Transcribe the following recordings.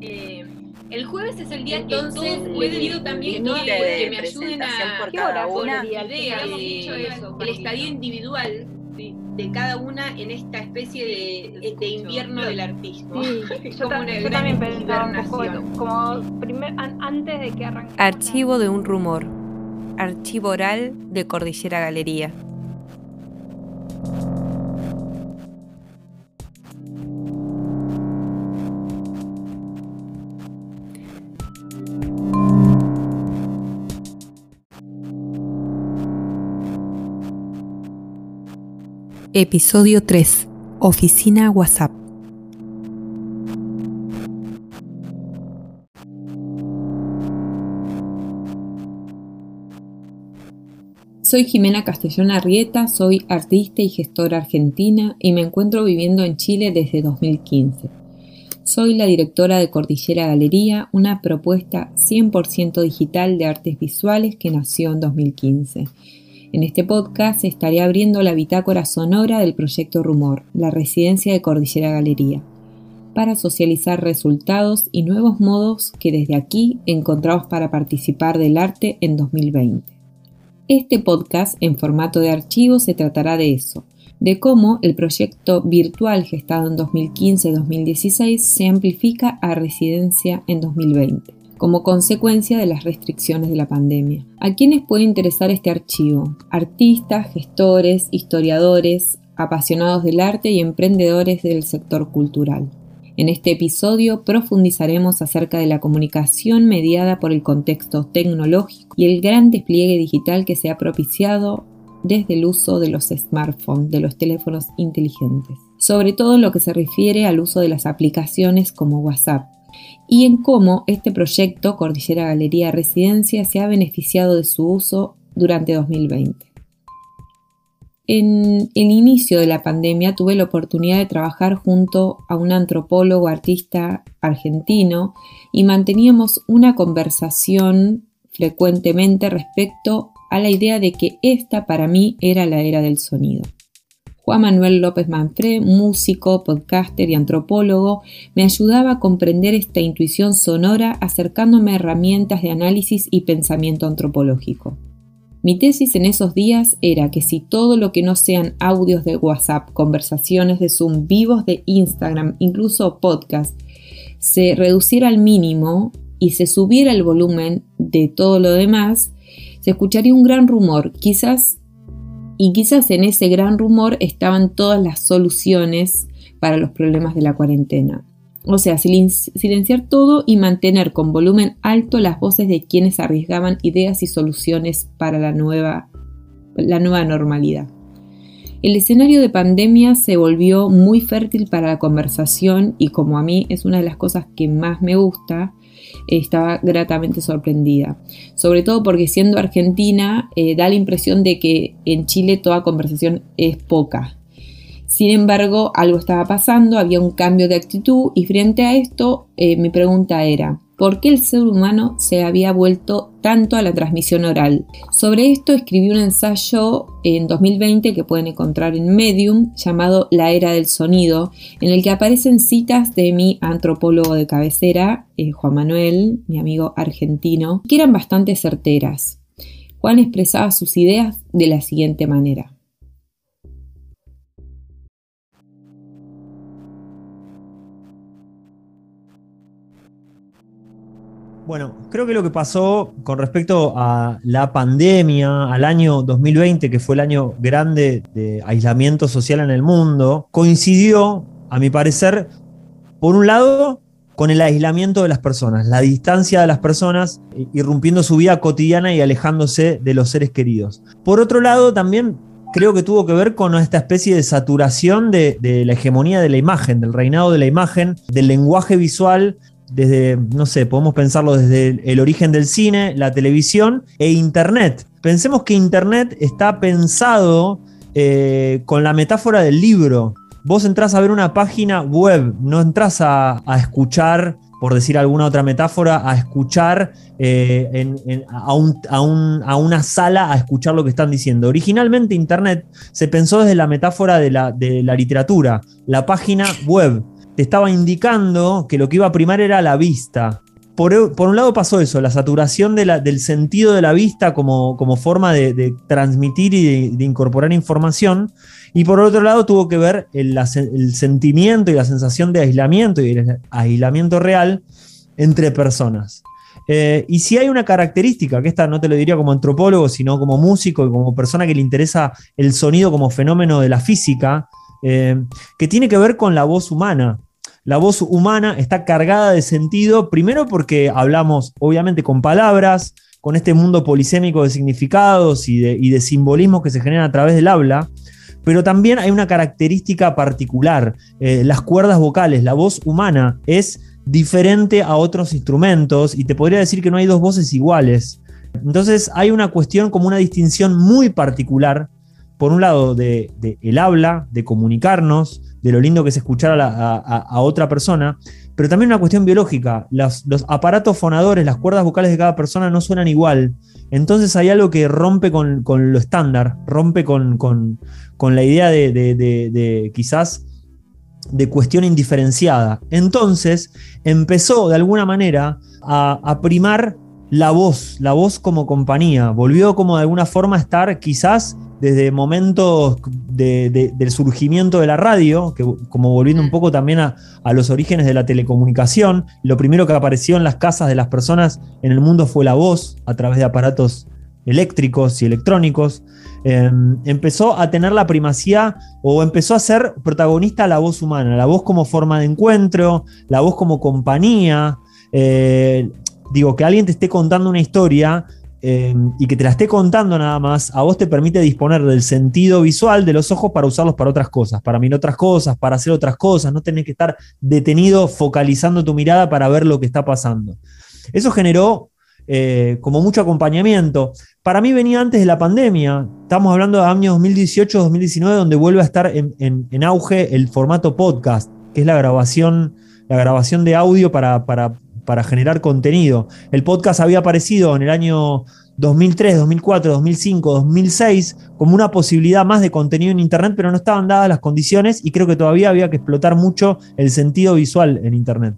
Eh, el jueves es el día Entonces, que todos pueden también que, me ayuden a por cada una. idea, eso, el estadio individual de cada una en esta especie de, de invierno del artista. Sí, yo, también pensaba un poco como primer, antes de que arranque. Archivo de un rumor. Archivo oral de Cordillera Galería. Episodio 3. Oficina WhatsApp. Soy Jimena Castellón Arrieta, soy artista y gestora argentina y me encuentro viviendo en Chile desde 2015. Soy la directora de Cordillera Galería, una propuesta 100% digital de artes visuales que nació en 2015 en este podcast estaré abriendo la bitácora sonora del proyecto Rumor, la residencia de Cordillera Galería, para socializar resultados y nuevos modos que desde aquí encontramos para participar del arte en 2020. Este podcast en formato de archivo se tratará de eso, de cómo el proyecto virtual gestado en 2015-2016 se amplifica a residencia en 2020 como consecuencia de las restricciones de la pandemia. ¿A quiénes puede interesar este archivo? Artistas, gestores, historiadores, apasionados del arte y emprendedores del sector cultural. En este episodio profundizaremos acerca de la comunicación mediada por el contexto tecnológico y el gran despliegue digital que se ha propiciado desde el uso de los smartphones, de los teléfonos inteligentes, sobre todo en lo que se refiere al uso de las aplicaciones como WhatsApp, y en cómo este proyecto, Cordillera Galería Residencia, se ha beneficiado de su uso durante 2020. En el inicio de la pandemia tuve la oportunidad de trabajar junto a un antropólogo artista argentino y manteníamos una conversación frecuentemente respecto a la idea de que esta para mí era la era del sonido. Juan Manuel López Manfré, músico, podcaster y antropólogo, me ayudaba a comprender esta intuición sonora acercándome a herramientas de análisis y pensamiento antropológico. Mi tesis en esos días era que si todo lo que no sean audios de WhatsApp, conversaciones de Zoom, vivos de Instagram, incluso podcast, se reduciera al mínimo y se subiera el volumen de todo lo demás, se escucharía un gran rumor, quizás y quizás en ese gran rumor estaban todas las soluciones para los problemas de la cuarentena. O sea, silenciar todo y mantener con volumen alto las voces de quienes arriesgaban ideas y soluciones para la nueva, la nueva normalidad. El escenario de pandemia se volvió muy fértil para la conversación y como a mí es una de las cosas que más me gusta, estaba gratamente sorprendida. Sobre todo porque siendo argentina eh, da la impresión de que en Chile toda conversación es poca. Sin embargo, algo estaba pasando, había un cambio de actitud y frente a esto eh, mi pregunta era, por qué el ser humano se había vuelto tanto a la transmisión oral. Sobre esto escribí un ensayo en 2020 que pueden encontrar en Medium llamado La Era del Sonido, en el que aparecen citas de mi antropólogo de cabecera, eh, Juan Manuel, mi amigo argentino, que eran bastante certeras. Juan expresaba sus ideas de la siguiente manera. Bueno, creo que lo que pasó con respecto a la pandemia, al año 2020, que fue el año grande de aislamiento social en el mundo, coincidió, a mi parecer, por un lado, con el aislamiento de las personas, la distancia de las personas, irrumpiendo su vida cotidiana y alejándose de los seres queridos. Por otro lado, también creo que tuvo que ver con esta especie de saturación de, de, la hegemonía de la imagen, del reinado de la imagen, del lenguaje visual desde, no sé, podemos pensarlo desde el origen del cine, la televisión e Internet. Pensemos que Internet está pensado eh, con la metáfora del libro. Vos entras a ver una página web, no entras a, escuchar por decir alguna otra metáfora, a escuchar eh, a, a, una sala a escuchar lo que están diciendo. Originalmente Internet se pensó desde la metáfora de la literatura, la página web. Te estaba indicando que lo que iba a primar era la vista, por, un lado pasó eso, la saturación del sentido de la vista como, como forma de, transmitir y de, incorporar información, y por otro lado tuvo que ver el, sentimiento y la sensación de aislamiento y el aislamiento real entre personas. Eh, y si hay una característica, que esta no te lo diría como antropólogo, sino como músico y como persona que le interesa el sonido como fenómeno de la física, eh, que tiene que ver con la voz humana la voz humana está cargada de sentido, primero porque hablamos obviamente con palabras, con este mundo polisémico de significados y de, simbolismos que se generan a través del habla, pero también hay una característica particular, eh, las cuerdas vocales, la voz humana es diferente a otros instrumentos y te podría decir que no hay dos voces iguales. Entonces hay una cuestión como una distinción muy particular, por un lado, de, de el habla, de comunicarnos, de lo lindo que es escuchar a, otra persona, pero también una cuestión biológica. los aparatos fonadores, las cuerdas vocales de cada persona no suenan igual. Entonces hay algo que rompe con, lo estándar, rompe con, la idea de, quizás de cuestión indiferenciada. Entonces empezó de alguna manera a, a primar la voz, la voz como compañía. Volvió como de alguna forma a estar quizás desde momentos del surgimiento de la radio, que como volviendo un poco también a, los orígenes de la telecomunicación, lo primero que apareció en las casas de las personas en el mundo fue la voz a través de aparatos eléctricos y electrónicos. Em, empezó a tener la primacía o empezó a ser protagonista la voz humana, la voz como forma de encuentro, la voz como compañía. Eh, digo, que alguien te esté contando una historia Em, y que te la esté contando nada más, a vos te permite disponer del sentido visual de los ojos para usarlos para otras cosas, para mirar otras cosas, para hacer otras cosas, no tenés que estar detenido focalizando tu mirada para ver lo que está pasando. Eso generó eh, como mucho acompañamiento. Para mí venía antes de la pandemia, estamos hablando de años 2018-2019, donde vuelve a estar en, auge el formato podcast, que es la grabación, la grabación de audio para, para para generar contenido. El podcast había aparecido en el año 2003, 2004, 2005, 2006 como una posibilidad más de contenido en Internet, pero no estaban dadas las condiciones y creo que todavía había que explotar mucho el sentido visual en Internet.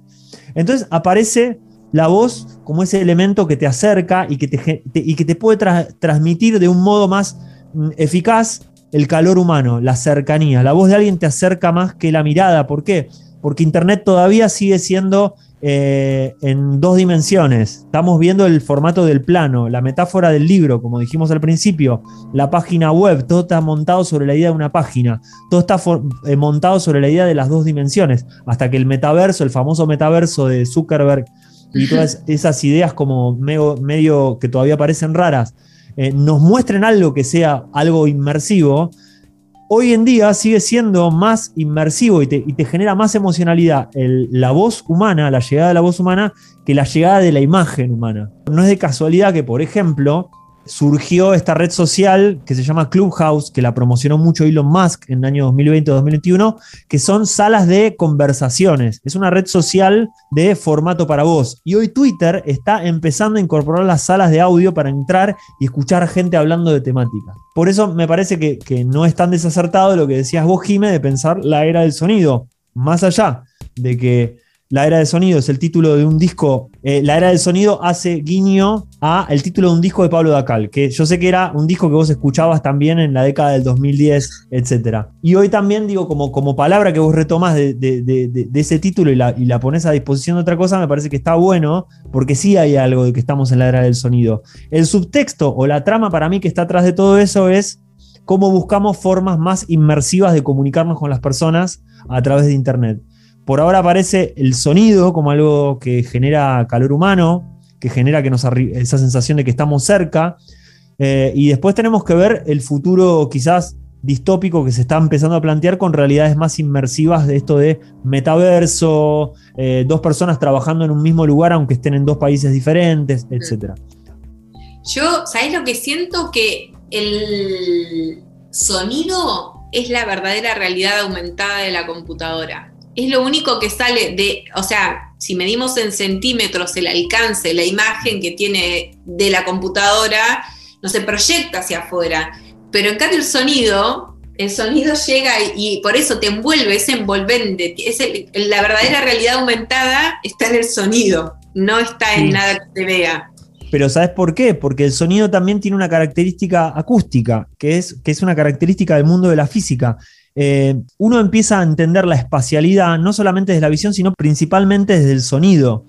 Entonces aparece la voz como ese elemento que te acerca y que te, y que te puede transmitir de un modo más mm, eficaz el calor humano, la cercanía. La voz de alguien te acerca más que la mirada. ¿Por qué? Porque Internet todavía sigue siendo eh, en dos dimensiones. Estamos viendo el formato del plano, la metáfora del libro, como dijimos al principio, la página web, todo está montado sobre la idea de una página, todo está eh, montado sobre la idea de las dos dimensiones, hasta que el metaverso, el famoso metaverso de Zuckerberg y todas esas ideas como medio, que todavía parecen raras, eh, nos muestren algo que sea algo inmersivo, hoy en día sigue siendo más inmersivo y te, genera más emocionalidad la voz humana, la llegada de la voz humana, que la llegada de la imagen humana. No es de casualidad que, por ejemplo, surgió esta red social que se llama Clubhouse, que la promocionó mucho Elon Musk en el año 2020-2021, que son salas de conversaciones. Es una red social de formato para voz. Y hoy Twitter está empezando a incorporar las salas de audio para entrar y escuchar gente hablando de temática. Por eso me parece que, que no es tan desacertado lo que decías vos, Jime, de pensar la era del sonido. Más allá de que la era del sonido es el título de un disco. Eh, la era del sonido hace guiño a el título de un disco de Pablo Dacal, que yo sé que era un disco que vos escuchabas también en la década del 2010, etc. Y hoy también digo, como, como palabra que vos retomás de, ese título y la, y la pones a disposición de otra cosa, me parece que está bueno, porque sí hay algo de que estamos en la era del sonido. El subtexto o la trama para mí que está atrás de todo eso es cómo buscamos formas más inmersivas de comunicarnos con las personas a través de Internet. Por ahora aparece el sonido como algo que genera calor humano, que genera que nos esa sensación de que estamos cerca. Eh, y después tenemos que ver el futuro quizás distópico que se está empezando a plantear con realidades más inmersivas de esto de metaverso, eh, dos personas trabajando en un mismo lugar aunque estén en dos países diferentes, etc. Yo, ¿sabés lo que siento? Que el sonido es la verdadera realidad aumentada de la computadora es lo único que sale de, o sea, si medimos en centímetros el alcance, la imagen que tiene de la computadora, no se proyecta hacia afuera. Pero en cambio el sonido, el sonido llega y, por eso te envuelve, es envolvente. Es la verdadera realidad aumentada está en el sonido, no está en nada que se vea. Pero ¿sabes por qué? Porque el sonido también tiene una característica acústica, que es, que es una característica del mundo de la física. Eh, uno empieza a entender la espacialidad no solamente desde la visión, sino principalmente desde el sonido.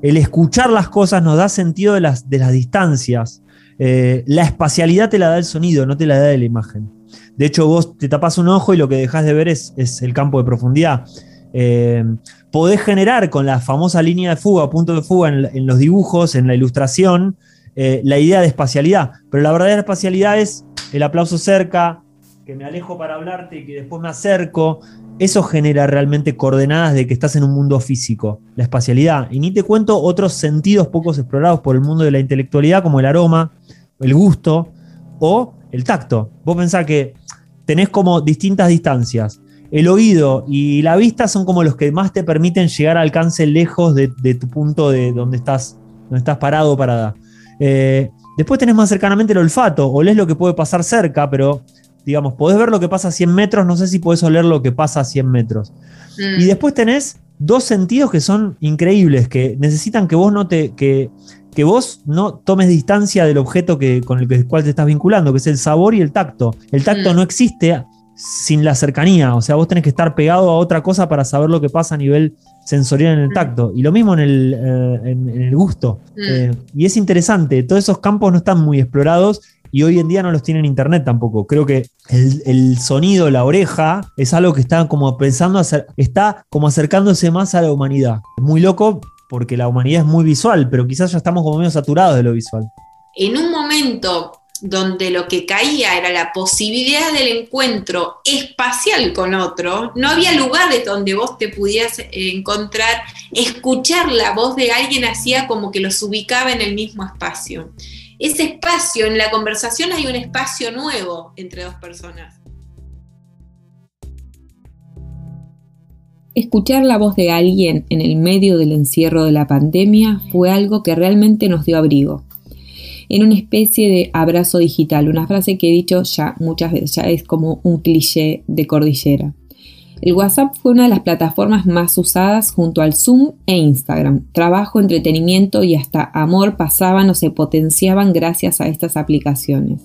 El escuchar las cosas nos da sentido de las, de las distancias. Eh, la espacialidad te la da el sonido, no te la da la imagen. De hecho, vos te tapas un ojo y lo que dejas de ver es, el campo de profundidad. Eh, podés generar con la famosa línea de fuga, punto de fuga en, los dibujos, en la ilustración, la idea de espacialidad. Pero la verdadera espacialidad es el aplauso cerca, que me alejo para hablarte y que después me acerco, eso genera realmente coordenadas de que estás en un mundo físico, la espacialidad. Y ni te cuento otros sentidos pocos explorados por el mundo de la intelectualidad, como el aroma, el gusto o el tacto. Vos pensás que tenés como distintas distancias. El oído y la vista son como los que más te permiten llegar al alcance lejos de, tu punto de donde estás, donde estás parado o parada. Eh, después tenés más cercanamente el olfato, olés lo que puede pasar cerca, pero digamos, podés ver lo que pasa a 100 metros, no sé si podés oler lo que pasa a 100 metros. Mm. Y después tenés dos sentidos que son increíbles, que necesitan que vos no te, que, que vos no tomes distancia del objeto que, con el cual te estás vinculando, que es el sabor y el tacto. El tacto mm. no existe sin la cercanía, o sea, vos tenés que estar pegado a otra cosa para saber lo que pasa a nivel sensorial en el mm. tacto. Y lo mismo en el, eh, en, el gusto. Eh, y es interesante, todos esos campos no están muy explorados y hoy en día no los tiene en internet tampoco. Creo que el, sonido, la oreja, es algo que está como pensando, está como acercándose más a la humanidad. Es muy loco porque la humanidad es muy visual, pero quizás ya estamos como medio saturados de lo visual. En un momento donde lo que caía era la posibilidad del encuentro espacial con otro, no había lugar de donde vos te pudieras encontrar, escuchar la voz de alguien hacía como que los ubicaba en el mismo espacio ese espacio, en la conversación hay un espacio nuevo entre dos personas. Escuchar la voz de alguien en el medio del encierro de la pandemia fue algo que realmente nos dio abrigo. En una especie de abrazo digital, una frase que he dicho ya muchas veces, ya es como un cliché de cordillera. El WhatsApp fue una de las plataformas más usadas junto al Zoom e Instagram. Trabajo, entretenimiento y hasta amor pasaban o se potenciaban gracias a estas aplicaciones.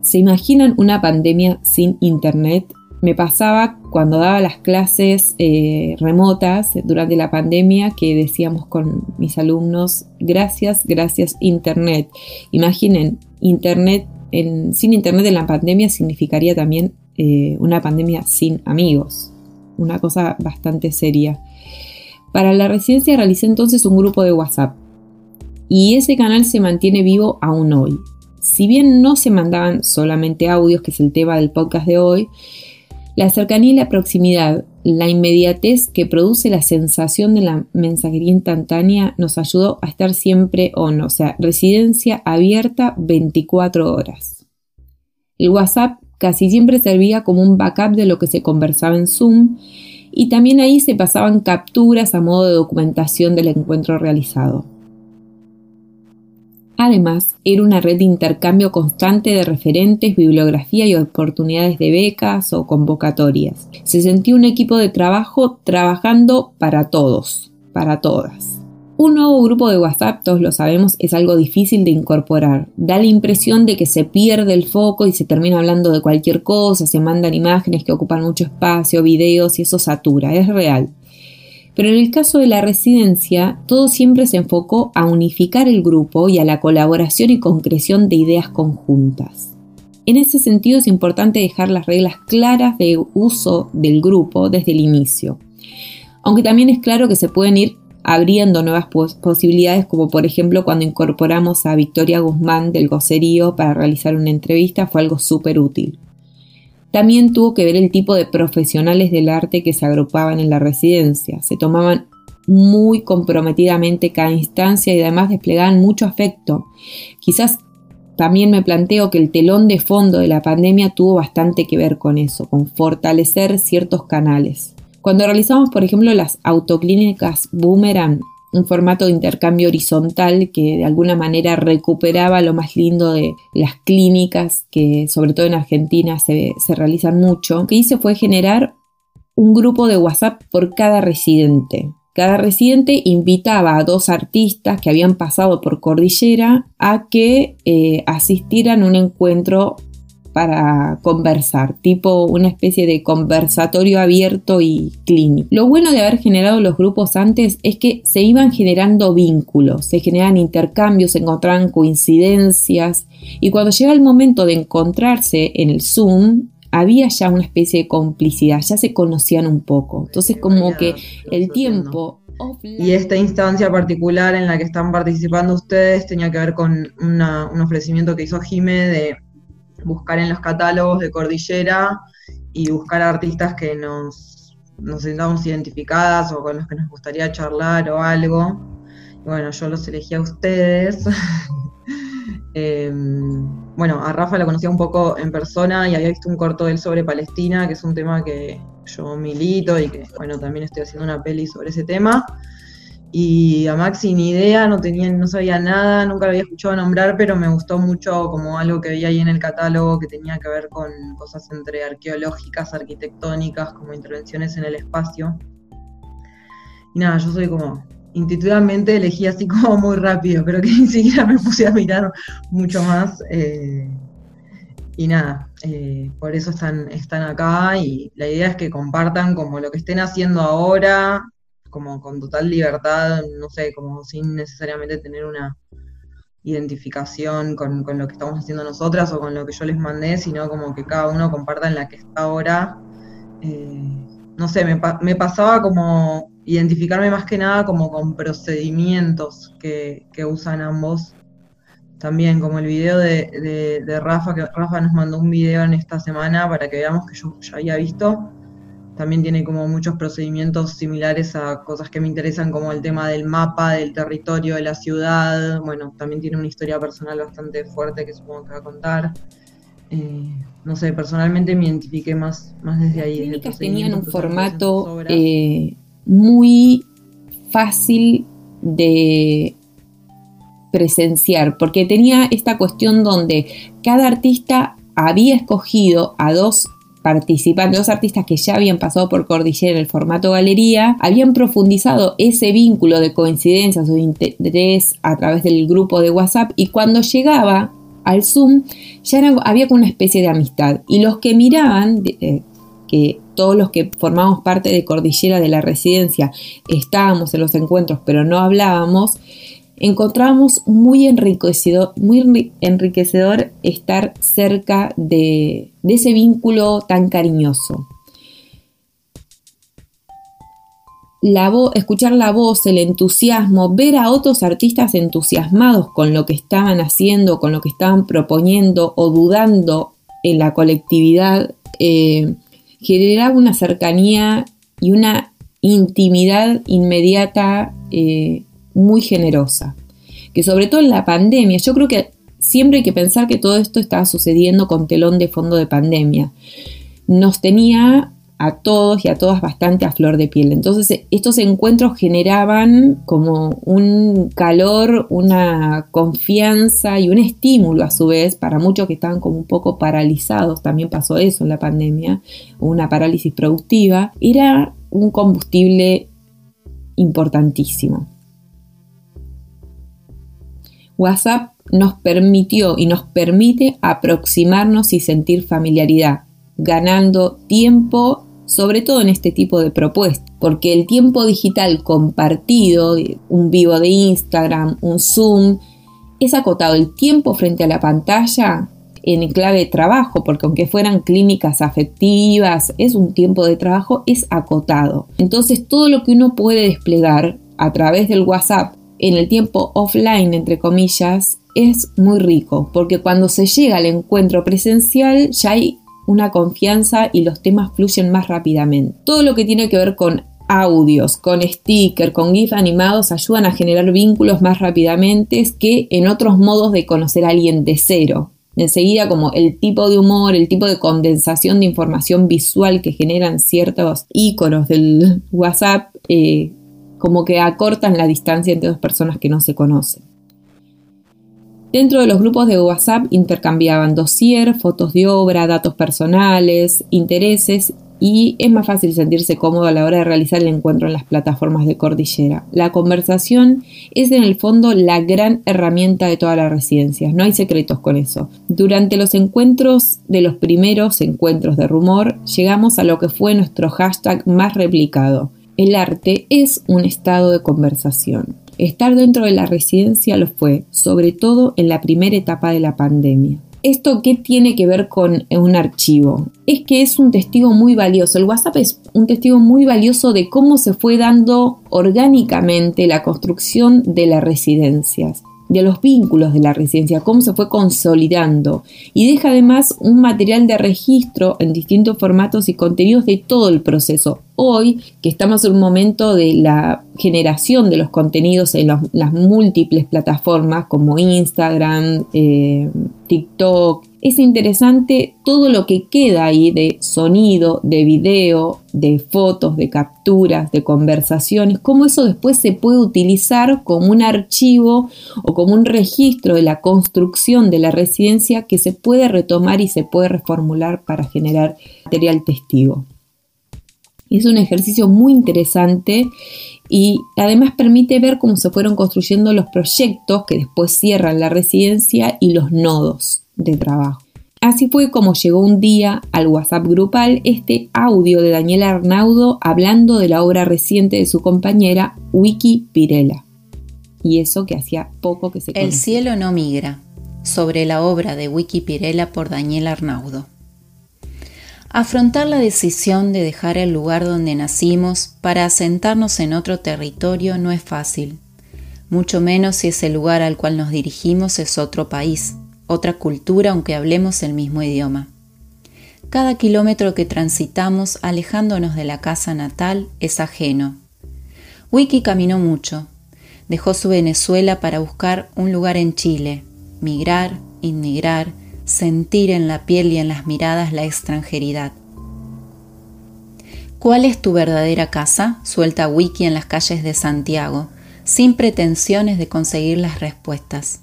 ¿Se imaginan una pandemia sin Internet? Me pasaba cuando daba las clases eh, remotas durante la pandemia que decíamos con mis alumnos, gracias, gracias Internet. Imaginen, Internet, sin Internet en la pandemia significaría también eh, una pandemia sin amigos, una cosa bastante seria. Para la residencia realicé entonces un grupo de WhatsApp y ese canal se mantiene vivo aún hoy. Si bien no se mandaban solamente audios, que es el tema del podcast de hoy, la cercanía y la proximidad, la inmediatez que produce la sensación de la mensajería instantánea nos ayudó a estar siempre on, o sea, residencia abierta 24 horas. El WhatsApp casi siempre servía como un backup de lo que se conversaba en Zoom y también ahí se pasaban capturas a modo de documentación del encuentro realizado. Además, era una red de intercambio constante de referentes, bibliografía y oportunidades de becas o convocatorias. Se sentía un equipo de trabajo trabajando para todos, para todas. Un nuevo grupo de WhatsApp, todos lo sabemos, es algo difícil de incorporar. Da la impresión de que se pierde el foco y se termina hablando de cualquier cosa, se mandan imágenes que ocupan mucho espacio, videos y eso satura, es real. Pero en el caso de la residencia, todo siempre se enfocó a unificar el grupo y a la colaboración y concreción de ideas conjuntas. En ese sentido es importante dejar las reglas claras de uso del grupo desde el inicio. Aunque también es claro que se pueden ir abriendo nuevas posibilidades, como por ejemplo cuando incorporamos a Victoria Guzmán del Gocerío para realizar una entrevista, fue algo súper útil. También tuvo que ver el tipo de profesionales del arte que se agrupaban en la residencia. Se tomaban muy comprometidamente cada instancia y además desplegaban mucho afecto. Quizás también me planteo que el telón de fondo de la pandemia tuvo bastante que ver con eso, con fortalecer ciertos canales Cuando realizamos, por ejemplo, las autoclínicas Boomerang, un formato de intercambio horizontal que de alguna manera recuperaba lo más lindo de las clínicas que sobre todo en Argentina se, realizan mucho, lo que hice fue generar un grupo de WhatsApp por cada residente. Cada residente invitaba a dos artistas que habían pasado por Cordillera a que eh, asistieran a un encuentro para conversar, tipo una especie de conversatorio abierto y clínico. Lo bueno de haber generado los grupos antes es que se iban generando vínculos, se generaban intercambios, se encontraban coincidencias y cuando llega el momento de encontrarse en el Zoom, había ya una especie de complicidad, ya se conocían un poco. Entonces como que el tiempo... Y esta instancia particular en la que están participando ustedes tenía que ver con un ofrecimiento que hizo Jime de buscar en los catálogos de Cordillera y buscar artistas que nos, nos sintamos identificadas o con los que nos gustaría charlar o algo. bueno, yo los elegí a ustedes. Em, bueno, a Rafa lo conocía un poco en persona y había visto un corto de él sobre Palestina, que es un tema que yo milito y que, bueno, también estoy haciendo una peli sobre ese tema. Y a Maxi ni idea, no tenía, no sabía nada, nunca lo había escuchado nombrar, pero me gustó mucho como algo que vi ahí en el catálogo que tenía que ver con cosas entre arqueológicas, arquitectónicas, como intervenciones en el espacio. Y nada, yo soy como intuitivamente elegí así como muy rápido, pero que ni siquiera me puse a mirar mucho más. Eh, y nada, eh, por eso están, están acá y la idea es que compartan como lo que estén haciendo ahora, como con total libertad, no sé, como sin necesariamente tener una identificación con, lo que estamos haciendo nosotras o con lo que yo les mandé, sino como que cada uno comparta en la que está ahora. Eh, no sé, me, me, pasaba como identificarme más que nada como con procedimientos que, usan ambos. También como el video de, de, Rafa, que Rafa nos mandó un video en esta semana para que veamos que yo ya había visto también tiene como muchos procedimientos similares a cosas que me interesan, como el tema del mapa, del territorio, de la ciudad. Bueno, también tiene una historia personal bastante fuerte que supongo que va a contar. Eh, no sé, personalmente me identifiqué más, más desde ahí. Las clínicas tenían un formato eh, muy fácil de presenciar, porque tenía esta cuestión donde cada artista había escogido a dos participantes, dos artistas que ya habían pasado por Cordillera en el formato galería, habían profundizado ese vínculo de coincidencias o de interés a través del grupo de WhatsApp y cuando llegaba al Zoom ya había como una especie de amistad. Y los que miraban, eh, que todos los que formamos parte de Cordillera de la residencia estábamos en los encuentros pero no hablábamos, encontramos muy enriquecedor, muy enriquecedor estar cerca de, ese vínculo tan cariñoso. La escuchar la voz, el entusiasmo, ver a otros artistas entusiasmados con lo que estaban haciendo, con lo que estaban proponiendo o dudando en la colectividad, eh, generaba una cercanía y una intimidad inmediata eh, muy generosa. Que sobre todo en la pandemia, yo creo que siempre hay que pensar que todo esto estaba sucediendo con telón de fondo de pandemia. Nos tenía a todos y a todas bastante a flor de piel. Entonces estos encuentros generaban como un calor, una confianza y un estímulo a su vez para muchos que estaban como un poco paralizados, también pasó eso en la pandemia, una parálisis productiva, era un combustible importantísimo. WhatsApp nos permitió y nos permite aproximarnos y sentir familiaridad, ganando tiempo, sobre todo en este tipo de propuestas, porque el tiempo digital compartido, un vivo de Instagram, un Zoom, es acotado. El tiempo frente a la pantalla en clave de trabajo, porque aunque fueran clínicas afectivas, es un tiempo de trabajo, es acotado. Entonces todo lo que uno puede desplegar a través del WhatsApp en el tiempo offline, entre comillas, es muy rico, porque cuando se llega al encuentro presencial ya hay una confianza y los temas fluyen más rápidamente. Todo lo que tiene que ver con audios, con stickers, con GIF animados ayudan a generar vínculos más rápidamente que en otros modos de conocer a alguien de cero. enseguida como el tipo de humor, el tipo de condensación de información visual que generan ciertos iconos del WhatsApp, eh, como que acortan la distancia entre dos personas que no se conocen. Dentro de los grupos de WhatsApp intercambiaban dossier, fotos de obra, datos personales, intereses y es más fácil sentirse cómodo a la hora de realizar el encuentro en las plataformas de cordillera. La conversación es en el fondo la gran herramienta de todas las residencias, no hay secretos con eso. Durante los encuentros de los primeros encuentros de rumor, llegamos a lo que fue nuestro hashtag más replicado. El arte es un estado de conversación. Estar dentro de la residencia lo fue, sobre todo en la primera etapa de la pandemia. ¿Esto qué tiene que ver con un archivo? Es que es un testigo muy valioso. El WhatsApp es un testigo muy valioso de cómo se fue dando orgánicamente la construcción de las residencias de los vínculos de la residencia, cómo se fue consolidando y deja además un material de registro en distintos formatos y contenidos de todo el proceso. Hoy, que estamos en un momento de la generación de los contenidos en las múltiples plataformas como Instagram, eh, TikTok, es interesante todo lo que queda ahí de sonido, de video, de fotos, de capturas, de conversaciones, cómo eso después se puede utilizar como un archivo o como un registro de la construcción de la residencia que se puede retomar y se puede reformular para generar material testigo. Es un ejercicio muy interesante y además permite ver cómo se fueron construyendo los proyectos que después cierran la residencia y los nodos de trabajo. Así fue como llegó un día al WhatsApp grupal este audio de Daniela Arnaudo hablando de la obra reciente de su compañera Wiki Pirela. Y eso que hacía poco que se El cielo no migra, sobre la obra de Wiki Pirela por Daniela Arnaudo. Afrontar la decisión de dejar el lugar donde nacimos para asentarnos en otro territorio no es fácil, mucho menos si ese lugar al cual nos dirigimos es otro país otra cultura aunque hablemos el mismo idioma. Cada kilómetro que transitamos alejándonos de la casa natal es ajeno. Wiki caminó mucho. Dejó su Venezuela para buscar un lugar en Chile, migrar, inmigrar, sentir en la piel y en las miradas la extranjeridad. ¿Cuál es tu verdadera casa? Suelta Wiki en las calles de Santiago, sin pretensiones de conseguir las respuestas.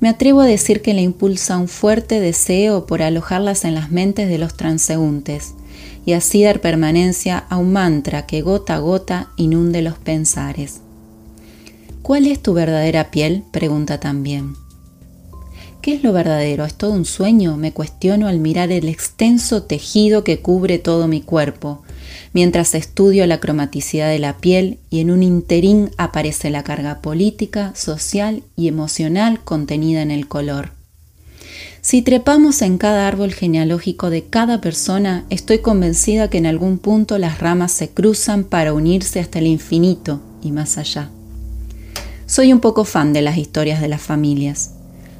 Me atrevo a decir que le impulsa un fuerte deseo por alojarlas en las mentes de los transeúntes y así dar permanencia a un mantra que gota a gota inunde los pensares. ¿Cuál es tu verdadera piel? pregunta también. ¿Qué es lo verdadero? ¿Es todo un sueño? Me cuestiono al mirar el extenso tejido que cubre todo mi cuerpo, mientras estudio la cromaticidad de la piel y en un interín aparece la carga política, social y emocional contenida en el color. Si trepamos en cada árbol genealógico de cada persona, estoy convencida que en algún punto las ramas se cruzan para unirse hasta el infinito y más allá. Soy un poco fan de las historias de las familias.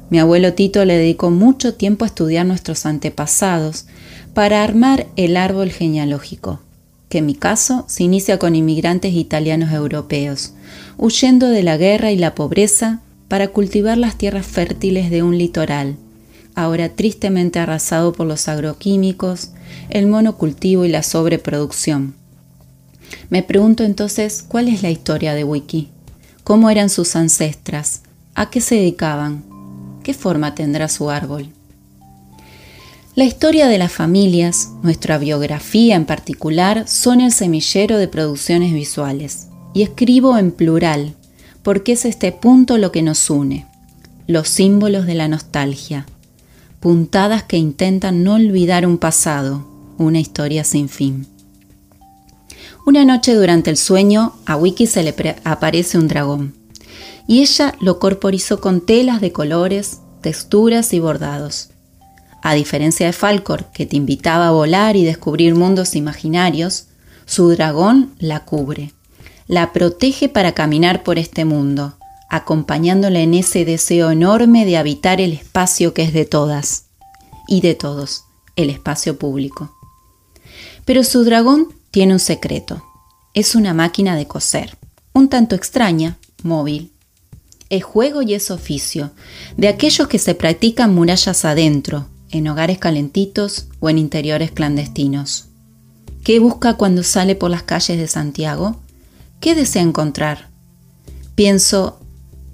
Mi abuelo Tito le dedicó mucho tiempo a estudiar nuestros antepasados para armar el árbol genealógico que en mi caso se inicia con inmigrantes italianos europeos, huyendo de la guerra y la pobreza para cultivar las tierras fértiles de un litoral, ahora tristemente arrasado por los agroquímicos, el monocultivo y la sobreproducción. Me pregunto entonces cuál es la historia de Wiki, cómo eran sus ancestras, a qué se dedicaban, qué forma tendrá su árbol. La historia de las familias, nuestra biografía en particular, son el semillero de producciones visuales. Y escribo en plural, porque es este punto lo que nos une, los símbolos de la nostalgia, puntadas que intentan no olvidar un pasado, una historia sin fin. Una noche durante el sueño, a Wiki se le aparece un dragón, y ella lo corporizó con telas de colores, texturas y bordados. A diferencia de Falcor, que te invitaba a volar y descubrir mundos imaginarios, su dragón la cubre, la protege para caminar por este mundo, acompañándola en ese deseo enorme de habitar el espacio que es de todas y de todos, el espacio público. Pero su dragón tiene un secreto. Es una máquina de coser, un tanto extraña, móvil. es juego y es oficio, de aquellos que se practican murallas adentro, en hogares calentitos o en interiores clandestinos. ¿Qué busca cuando sale por las calles de Santiago? ¿Qué desea encontrar? Pienso,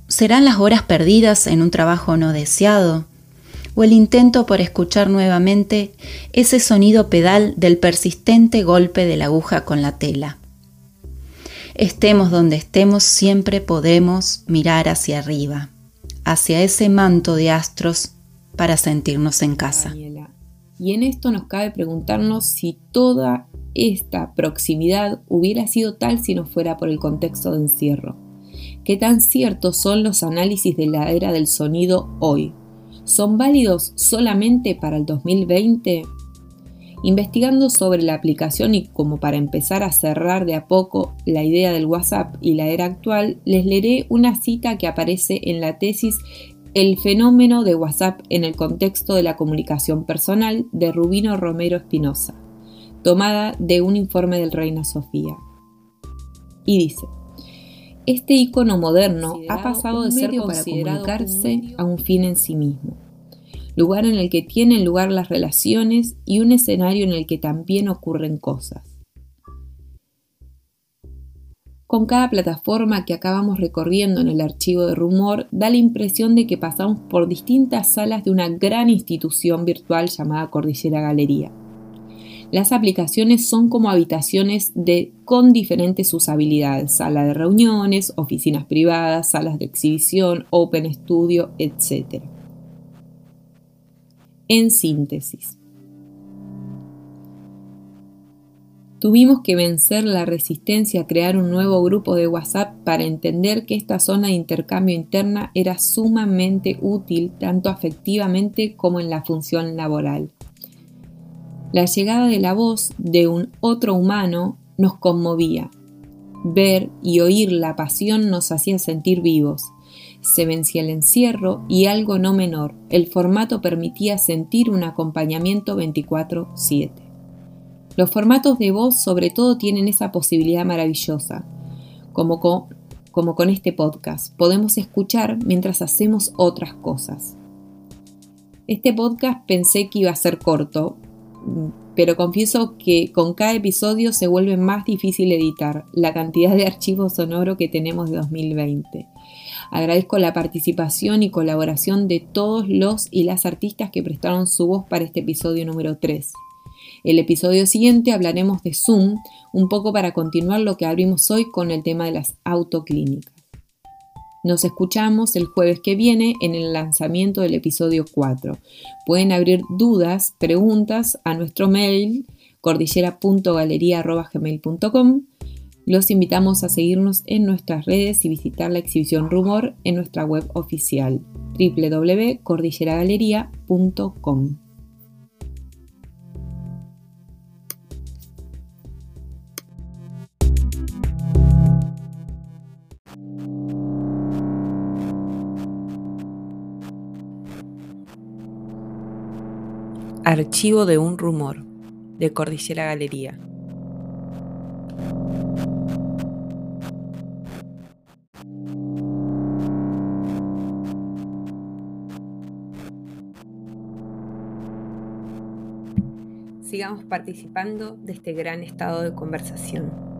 ¿serán las horas perdidas en un trabajo no deseado? ¿O el intento por escuchar nuevamente ese sonido pedal del persistente golpe de la aguja con la tela? Estemos donde estemos, siempre podemos mirar hacia arriba, hacia ese manto de astros para sentirnos en casa. Y en esto nos cabe preguntarnos si toda esta proximidad hubiera sido tal si no fuera por el contexto de encierro. ¿Qué tan ciertos son los análisis de la era del sonido hoy? ¿Son válidos solamente para el 2020? Investigando sobre la aplicación y como para empezar a cerrar de a poco la idea del WhatsApp y la era actual, les leeré una cita que aparece en la tesis El fenómeno de WhatsApp en el contexto de la comunicación personal de Rubino Romero Espinosa, tomada de un informe del Reina Sofía. Y dice, este icono moderno ha pasado de ser para comunicarse a un fin en sí mismo lugar en el que tienen lugar las relaciones y un escenario en el que también ocurren cosas. Con cada plataforma que acabamos recorriendo en el archivo de rumor, da la impresión de que pasamos por distintas salas de una gran institución virtual llamada Cordillera Galería. Las aplicaciones son como habitaciones de, con diferentes usabilidades, sala de reuniones, oficinas privadas, salas de exhibición, open studio, etc. En síntesis, tuvimos que vencer la resistencia a crear un nuevo grupo de WhatsApp para entender que esta zona de intercambio interna era sumamente útil tanto afectivamente como en la función laboral. La llegada de la voz de un otro humano nos conmovía. Ver y oír la pasión nos hacía sentir vivos se vencía el encierro y algo no menor, el formato permitía sentir un acompañamiento 24/7. Los formatos de voz sobre todo tienen esa posibilidad maravillosa, como con, este podcast, podemos escuchar mientras hacemos otras cosas. Este podcast pensé que iba a ser corto, pero confieso que con cada episodio se vuelve más difícil editar la cantidad de archivos sonoros que tenemos de 2020. Agradezco la participación y colaboración de todos los y las artistas que prestaron su voz para este episodio número 3. El episodio siguiente hablaremos de Zoom, un poco para continuar lo que abrimos hoy con el tema de las autoclínicas. Nos escuchamos el jueves que viene en el lanzamiento del episodio 4. Pueden abrir dudas, preguntas a nuestro mail cordillera.galería.gmail.com los invitamos a seguirnos en nuestras redes y visitar la exhibición Rumor en nuestra web oficial www.cordilleragalería.com. Archivo de un rumor de Cordillera Galería. sigamos participando de este gran estado de conversación.